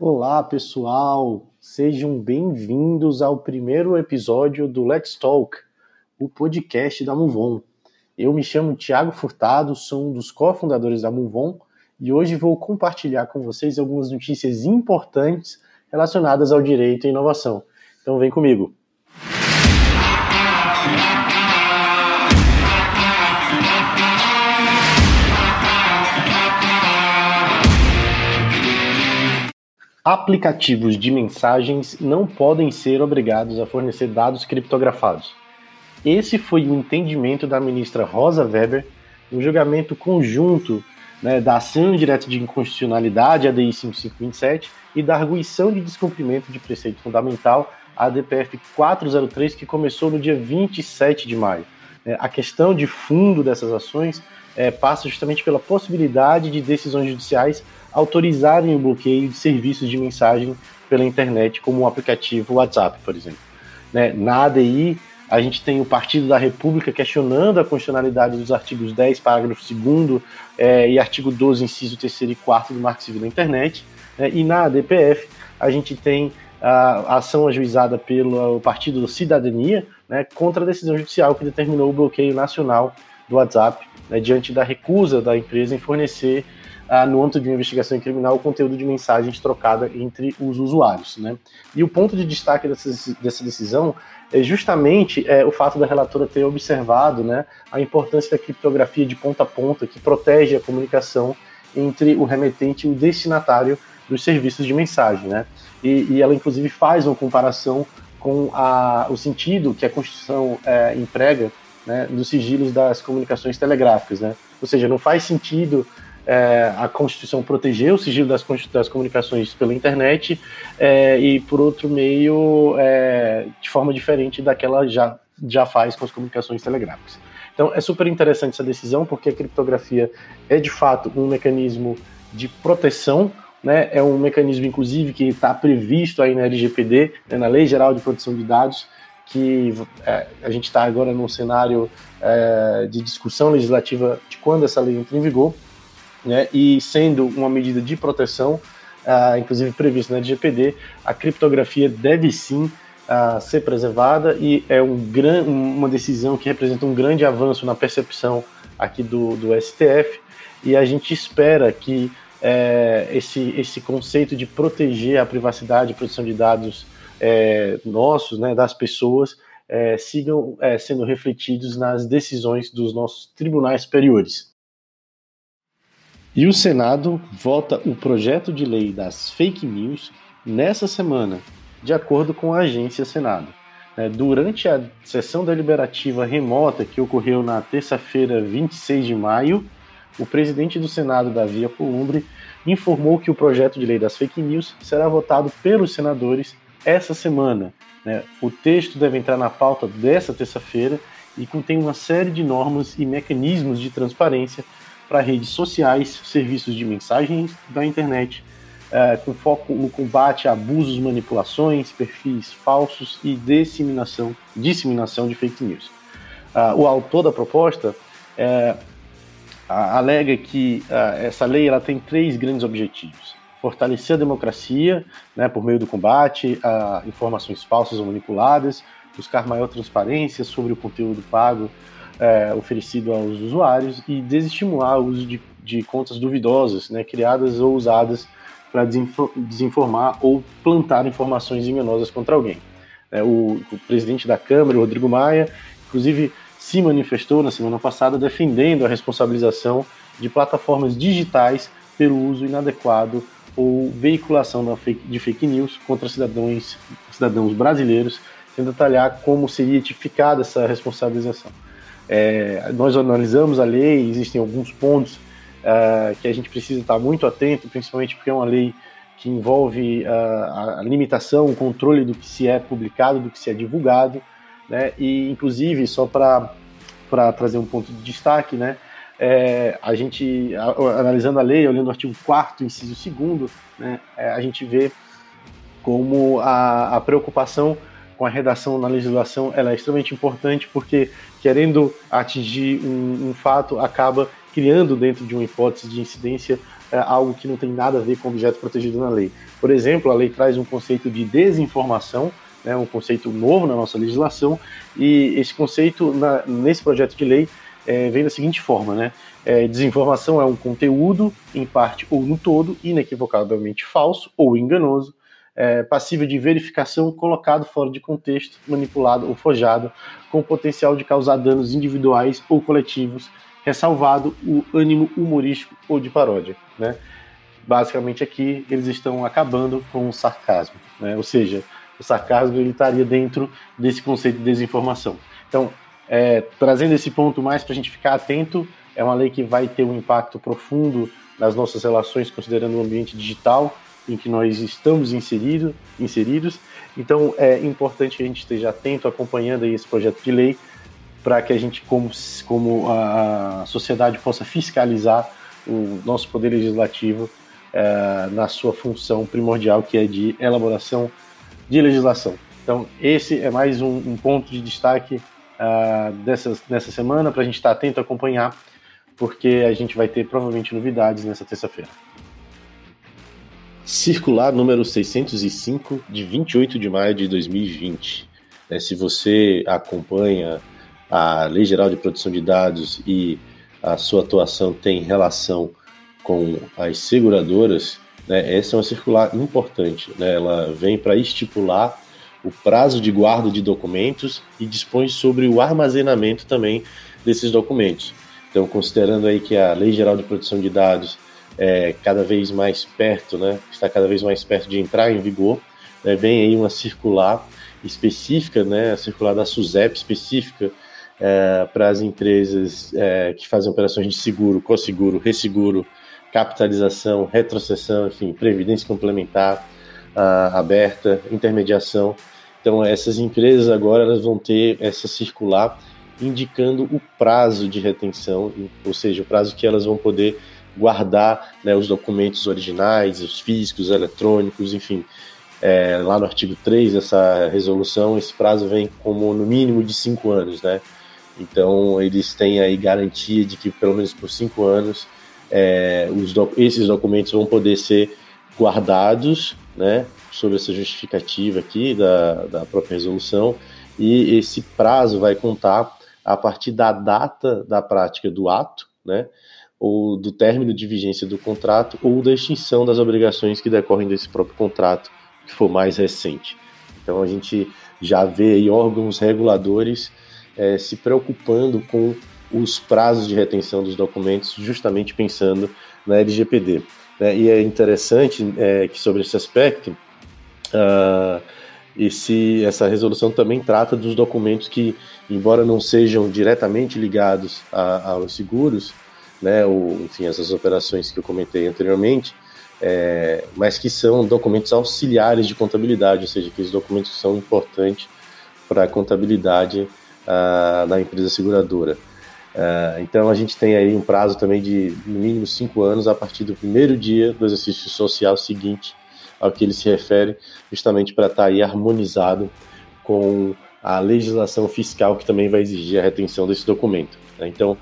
Olá, pessoal! Sejam bem-vindos ao primeiro episódio do Let's Talk, o podcast da Muvon. Eu me chamo Tiago Furtado, sou um dos cofundadores da Muvon e hoje vou compartilhar com vocês algumas notícias importantes relacionadas ao direito e inovação. Então vem comigo. Aplicativos de mensagens não podem ser obrigados a fornecer dados criptografados. Esse foi o entendimento da ministra Rosa Weber no julgamento conjunto né, da ação direta de inconstitucionalidade, ADI 5527, e da arguição de descumprimento de preceito fundamental, ADPF 403, que começou no dia 27 de maio. É, a questão de fundo dessas ações é, passa justamente pela possibilidade de decisões judiciais autorizarem o bloqueio de serviços de mensagem pela internet, como o aplicativo WhatsApp, por exemplo. Né? Na ADI, a gente tem o Partido da República questionando a constitucionalidade dos artigos 10, parágrafo 2 é, e artigo 12, inciso 3 e 4 do Marco Civil da Internet. Né? E na ADPF, a gente tem a ação ajuizada pelo Partido da Cidadania né, contra a decisão judicial que determinou o bloqueio nacional do WhatsApp, né, diante da recusa da empresa em fornecer no âmbito de uma investigação criminal, o conteúdo de mensagens trocada entre os usuários. Né? E o ponto de destaque dessa, dessa decisão é justamente é, o fato da relatora ter observado né, a importância da criptografia de ponta a ponta, que protege a comunicação entre o remetente e o destinatário dos serviços de mensagem. Né? E, e ela, inclusive, faz uma comparação com a, o sentido que a Constituição é, emprega né, dos sigilos das comunicações telegráficas. Né? Ou seja, não faz sentido é, a Constituição proteger o sigilo das, das comunicações pela internet é, e, por outro meio, é, de forma diferente daquela já, já faz com as comunicações telegráficas. Então, é super interessante essa decisão, porque a criptografia é, de fato, um mecanismo de proteção né, é um mecanismo, inclusive, que está previsto aí na LGPD, né, na Lei Geral de Proteção de Dados, que é, a gente está agora num cenário é, de discussão legislativa de quando essa lei entra em vigor, né, e sendo uma medida de proteção, uh, inclusive prevista na LGPD, a criptografia deve sim uh, ser preservada e é um gran, uma decisão que representa um grande avanço na percepção aqui do, do STF e a gente espera que é, esse, esse conceito de proteger a privacidade e proteção de dados é, nossos, né, das pessoas, é, sigam sendo refletidos nas decisões dos nossos tribunais superiores. E o Senado vota o projeto de lei das fake news nessa semana, de acordo com a agência Senado. É, durante a sessão deliberativa remota que ocorreu na terça-feira, 26 de maio, o presidente do Senado, Davi Alcolumbre, informou que o projeto de lei das fake news será votado pelos senadores essa semana. Né? O texto deve entrar na pauta dessa terça-feira e contém uma série de normas e mecanismos de transparência para redes sociais, serviços de mensagens da internet, é, com foco no combate a abusos, manipulações, perfis falsos e disseminação, disseminação de fake news. Uh, o autor da proposta é, alega que uh, essa lei ela tem três grandes objetivos: fortalecer a democracia né, por meio do combate a informações falsas ou manipuladas, buscar maior transparência sobre o conteúdo pago é, oferecido aos usuários e desestimular o uso de, de contas duvidosas, né, criadas ou usadas para desinformar ou plantar informações enganosas contra alguém. É, o, o, presidente da Câmara, Rodrigo Maia, inclusive se manifestou na semana passada defendendo a responsabilização de plataformas digitais pelo uso inadequado ou veiculação fake, de fake news contra cidadãos, cidadãos brasileiros, sem detalhar como seria tipificada essa responsabilização. É, nós analisamos a lei, existem alguns pontos uh, que a gente precisa estar muito atento, principalmente porque é uma lei que envolve uh, a limitação, o controle do que se é publicado, do que se é divulgado, né? E inclusive só para para trazer um ponto de destaque, né? É, a gente analisando a lei, olhando o artigo 4 inciso 2 né, é, a gente vê como a, a preocupação com a redação na legislação ela é extremamente importante porque querendo atingir um, um fato acaba criando dentro de uma hipótese de incidência é, algo que não tem nada a ver com objeto protegido na lei. Por exemplo, a lei traz um conceito de desinformação, né, um conceito novo na nossa legislação, e esse conceito, na, nesse projeto de lei, é, vem da seguinte forma, né? É, desinformação é um conteúdo, em parte ou no todo, inequivocavelmente falso ou enganoso, é, passível de verificação, colocado fora de contexto, manipulado ou forjado, com potencial de causar danos individuais ou coletivos, ressalvado o ânimo humorístico ou de paródia. Né? Basicamente aqui eles estão acabando com o sarcasmo, né? ou seja, o sarcasmo ele estaria dentro desse conceito de desinformação. Então, é, trazendo esse ponto mais para a gente ficar atento, é uma lei que vai ter um impacto profundo nas nossas relações, considerando o ambiente digital em que nós estamos inserido, inseridos. Então, é importante que a gente esteja atento, acompanhando esse projeto de lei, para que a gente, como, como a sociedade, possa fiscalizar o nosso poder legislativo é, na sua função primordial, que é de elaboração de legislação. Então, esse é mais um, um ponto de destaque uh, dessas, dessa semana para a gente estar tá atento acompanhar, porque a gente vai ter provavelmente novidades nessa terça-feira. Circular número 605, de 28 de maio de 2020. É, se você acompanha a Lei Geral de Proteção de Dados e a sua atuação tem relação com as seguradoras, né, essa é uma circular importante. Né, ela vem para estipular o prazo de guarda de documentos e dispõe sobre o armazenamento também desses documentos. Então, considerando aí que a Lei Geral de Proteção de Dados é cada vez mais perto, né, está cada vez mais perto de entrar em vigor, né, vem aí uma circular específica, né, a circular da SUSEP específica é, para as empresas é, que fazem operações de seguro, co-seguro, resseguro, capitalização, retrocessão, enfim, previdência complementar uh, aberta, intermediação. Então, essas empresas agora elas vão ter essa circular indicando o prazo de retenção, ou seja, o prazo que elas vão poder guardar né, os documentos originais, os físicos, eletrônicos, enfim. É, lá no artigo 3 dessa resolução, esse prazo vem como no mínimo de cinco anos, né? Então, eles têm aí garantia de que, pelo menos por cinco anos, é, os esses documentos vão poder ser guardados, né, sobre essa justificativa aqui da, da própria resolução, e esse prazo vai contar a partir da data da prática do ato, né, ou do término de vigência do contrato, ou da extinção das obrigações que decorrem desse próprio contrato, que for mais recente. Então a gente já vê aí órgãos reguladores é, se preocupando com os prazos de retenção dos documentos, justamente pensando na LGPD. Né? E é interessante é, que sobre esse aspecto, uh, esse, essa resolução também trata dos documentos que, embora não sejam diretamente ligados a, aos seguros, né, enfim, essas operações que eu comentei anteriormente, é, mas que são documentos auxiliares de contabilidade, ou seja, aqueles documentos que são importantes para a contabilidade da empresa seguradora. Uh, então a gente tem aí um prazo também de no mínimo cinco anos a partir do primeiro dia do exercício social seguinte ao que ele se refere, justamente para estar aí harmonizado com a legislação fiscal que também vai exigir a retenção desse documento. Né? Então,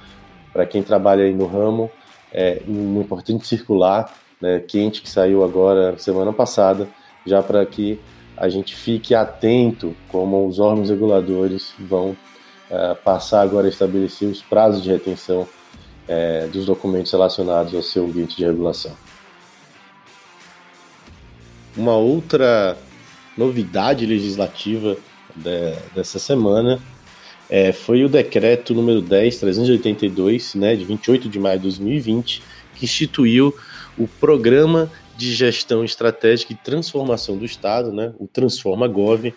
para quem trabalha aí no ramo, é importante circular né, quente que saiu agora semana passada, já para que a gente fique atento como os órgãos reguladores vão uh, passar agora a estabelecer os prazos de retenção uh, dos documentos relacionados ao seu ambiente de regulação. Uma outra novidade legislativa de, dessa semana é, foi o decreto número 10.382, né, de 28 de maio de 2020, que instituiu o Programa de Gestão Estratégica e Transformação do Estado, né, o Transforma Gov,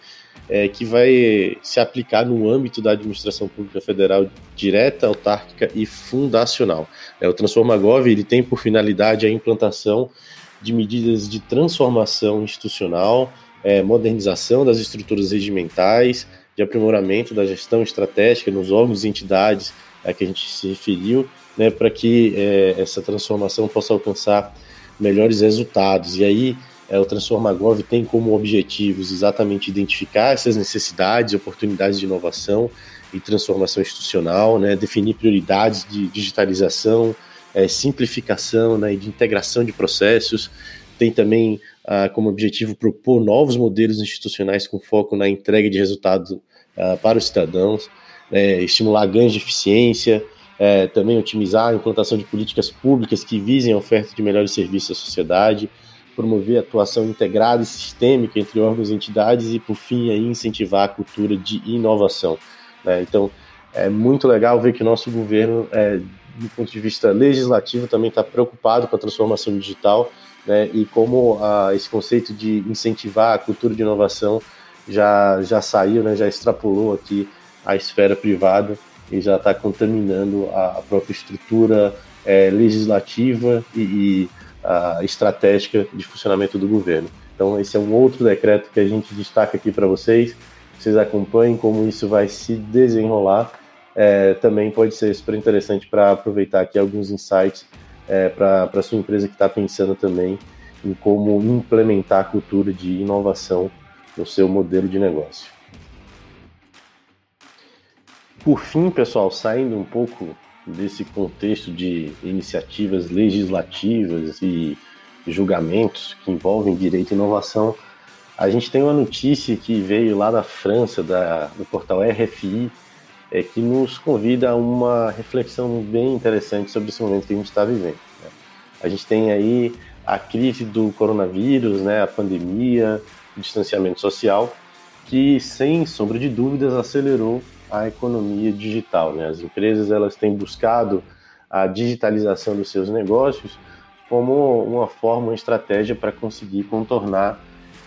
é, que vai se aplicar no âmbito da administração pública federal direta, autárquica e fundacional. É, o Transforma Gov ele tem por finalidade a implantação de medidas de transformação institucional, é, modernização das estruturas regimentais, de aprimoramento da gestão estratégica nos órgãos e entidades a que a gente se referiu, né, para que é, essa transformação possa alcançar melhores resultados. E aí é, o TransformaGov tem como objetivos exatamente identificar essas necessidades, oportunidades de inovação e transformação institucional, né, definir prioridades de digitalização, é, simplificação né, e de integração de processos. Tem também ah, como objetivo propor novos modelos institucionais com foco na entrega de resultados ah, para os cidadãos, é, estimular ganhos de eficiência, é, também otimizar a implantação de políticas públicas que visem a oferta de melhores serviços à sociedade, promover a atuação integrada e sistêmica entre órgãos e entidades e, por fim, aí, incentivar a cultura de inovação. Né? Então, é muito legal ver que o nosso governo, é, do ponto de vista legislativo, também está preocupado com a transformação digital né? e como a, esse conceito de incentivar a cultura de inovação já, já saiu, né? já extrapolou aqui a esfera privada e já está contaminando a, própria estrutura é, legislativa e, e a estratégica de funcionamento do governo. Então, esse é um outro decreto que a gente destaca aqui para vocês. Vocês acompanhem como isso vai se desenrolar. É, também pode ser super interessante para aproveitar aqui alguns insights é, para a sua empresa que está pensando também em como implementar a cultura de inovação no seu modelo de negócio. Por fim, pessoal, saindo um pouco desse contexto de iniciativas legislativas e julgamentos que envolvem direito e inovação, a gente tem uma notícia que veio lá da França, da, do portal RFI, é, que nos convida a uma reflexão bem interessante sobre esse momento que a gente está vivendo. Né? A gente tem aí a crise do coronavírus, né, a pandemia, o distanciamento social, que sem sombra de dúvidas acelerou a economia digital. Né? As empresas elas têm buscado a digitalização dos seus negócios como uma forma, uma estratégia para conseguir contornar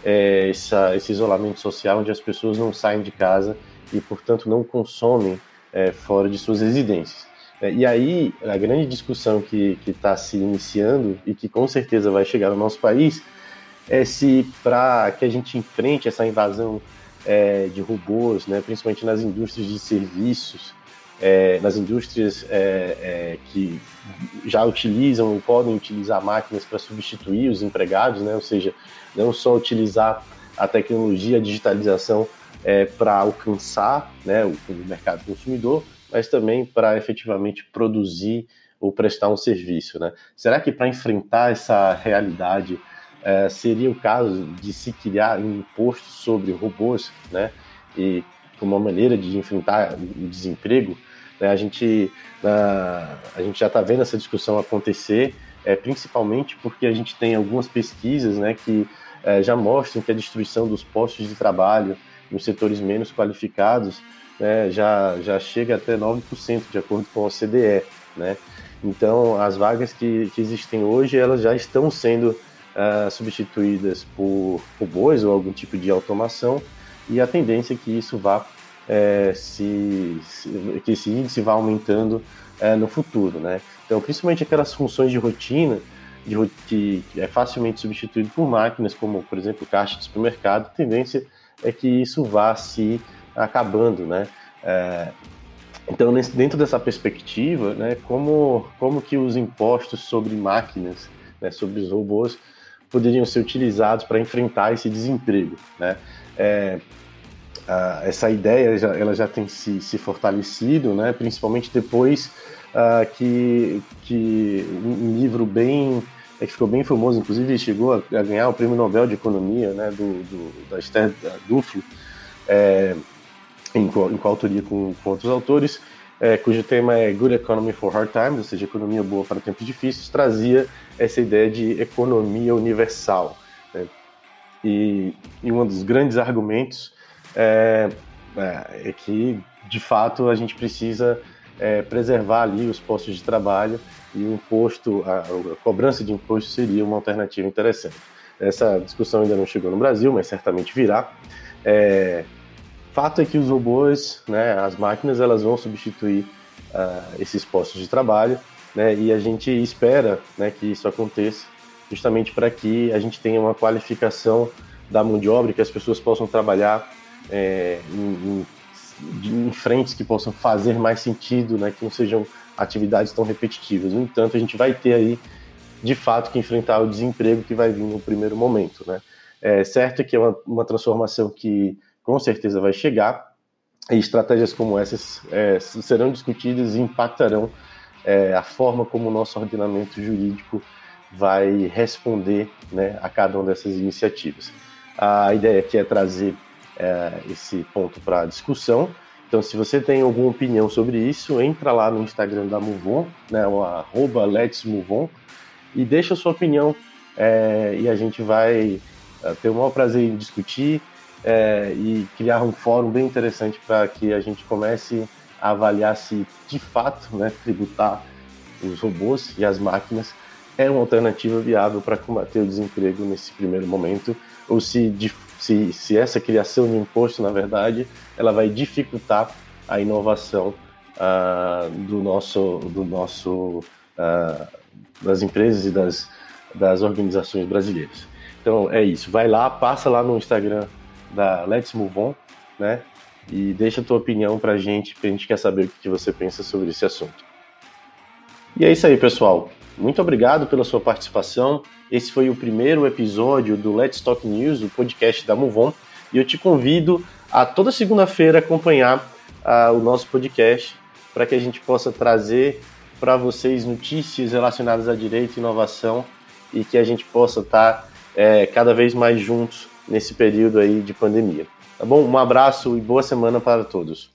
é, essa, esse isolamento social, onde as pessoas não saem de casa e, portanto, não consomem é, fora de suas residências. É, e aí, a grande discussão que está se iniciando e que com certeza vai chegar no nosso país é se, para que a gente enfrente essa invasão é, de robôs, né, principalmente nas indústrias de serviços, é, nas indústrias é, é que já utilizam ou podem utilizar máquinas para substituir os empregados, né, ou seja, não só utilizar a tecnologia, a digitalização é, para alcançar né, o, o mercado consumidor, mas também para efetivamente produzir ou prestar um serviço. Né? Será que para enfrentar essa realidade é, seria o caso de se criar um imposto sobre robôs, né? E como uma maneira de enfrentar o desemprego, né? a gente a, a gente já está vendo essa discussão acontecer, é, principalmente porque a gente tem algumas pesquisas, né, que é, já mostram que a destruição dos postos de trabalho nos setores menos qualificados né, já, já chega até 9%, de acordo com a OCDE. Né? Então, as vagas que, que existem hoje, elas já estão sendo uh, substituídas por robôs ou algum tipo de automação, e a tendência é que isso vá é, se, se, que esse índice vá aumentando é, no futuro, né? Então, principalmente aquelas funções de rotina de, que é facilmente substituído por máquinas, como, por exemplo, caixa de supermercado, a tendência é que isso vá se acabando, né? É, então, nesse, dentro dessa perspectiva, né, como, como que os impostos sobre máquinas, né, sobre os robôs, poderiam ser utilizados para enfrentar esse desemprego. Né? É, a, essa ideia já, ela já tem se, se fortalecido, né? principalmente depois uh, que, que um livro bem é, que ficou bem famoso, inclusive chegou a, a, ganhar o Prêmio Nobel de Economia né? do, do da Esther Duflo, é, em, em coautoria com, com outros autores, é, cujo tema é Good Economy for Hard Times, ou seja, economia boa para tempos difíceis, trazia essa ideia de economia universal. Né? E, e, um dos grandes argumentos é, é, é, que, de fato, a gente precisa é, preservar ali os postos de trabalho e o imposto, a, a cobrança de imposto seria uma alternativa interessante. Essa discussão ainda não chegou no Brasil, mas certamente virá. É, Fato é que os robôs, né, as máquinas, elas vão substituir uh, esses postos de trabalho, né, e a gente espera né, que isso aconteça justamente para que a gente tenha uma qualificação da mão de obra, que as pessoas possam trabalhar é, em, em, em, frentes que possam fazer mais sentido, né, que não sejam atividades tão repetitivas. No entanto, a gente vai ter aí, de fato, que enfrentar o desemprego que vai vir no primeiro momento. Né? É certo que é uma, uma transformação que com certeza vai chegar, e estratégias como essas é, serão discutidas e impactarão é, a forma como o nosso ordenamento jurídico vai responder né, a cada uma dessas iniciativas. A ideia aqui é trazer é, esse ponto para discussão. Então, se você tem alguma opinião sobre isso, entra lá no Instagram da Movon, né, o arroba Let's Move On, e deixa a sua opinião é, e a gente vai é, ter o maior prazer em discutir é, e criar um fórum bem interessante para que a gente comece avaliar se de fato né, tributar os robôs e as máquinas é uma alternativa viável para combater o desemprego nesse primeiro momento, ou se se, se essa criação de imposto, na verdade, ela vai dificultar a inovação uh, do nosso, do nosso uh, das empresas e das, das organizações brasileiras. Então é isso, vai lá, passa lá no Instagram da Let's Move On, né? E deixa a tua opinião pra gente, pra gente quer saber o que você pensa sobre esse assunto. E é isso aí, pessoal. Muito obrigado pela sua participação. Esse foi o primeiro episódio do Let's Talk News, o podcast da Movon, e eu te convido a toda segunda-feira acompanhar uh, o nosso podcast para que a gente possa trazer para vocês notícias relacionadas a direito e inovação e que a gente possa estar tá, é, cada vez mais juntos nesse período aí de pandemia. Tá bom? Um abraço e boa semana para todos.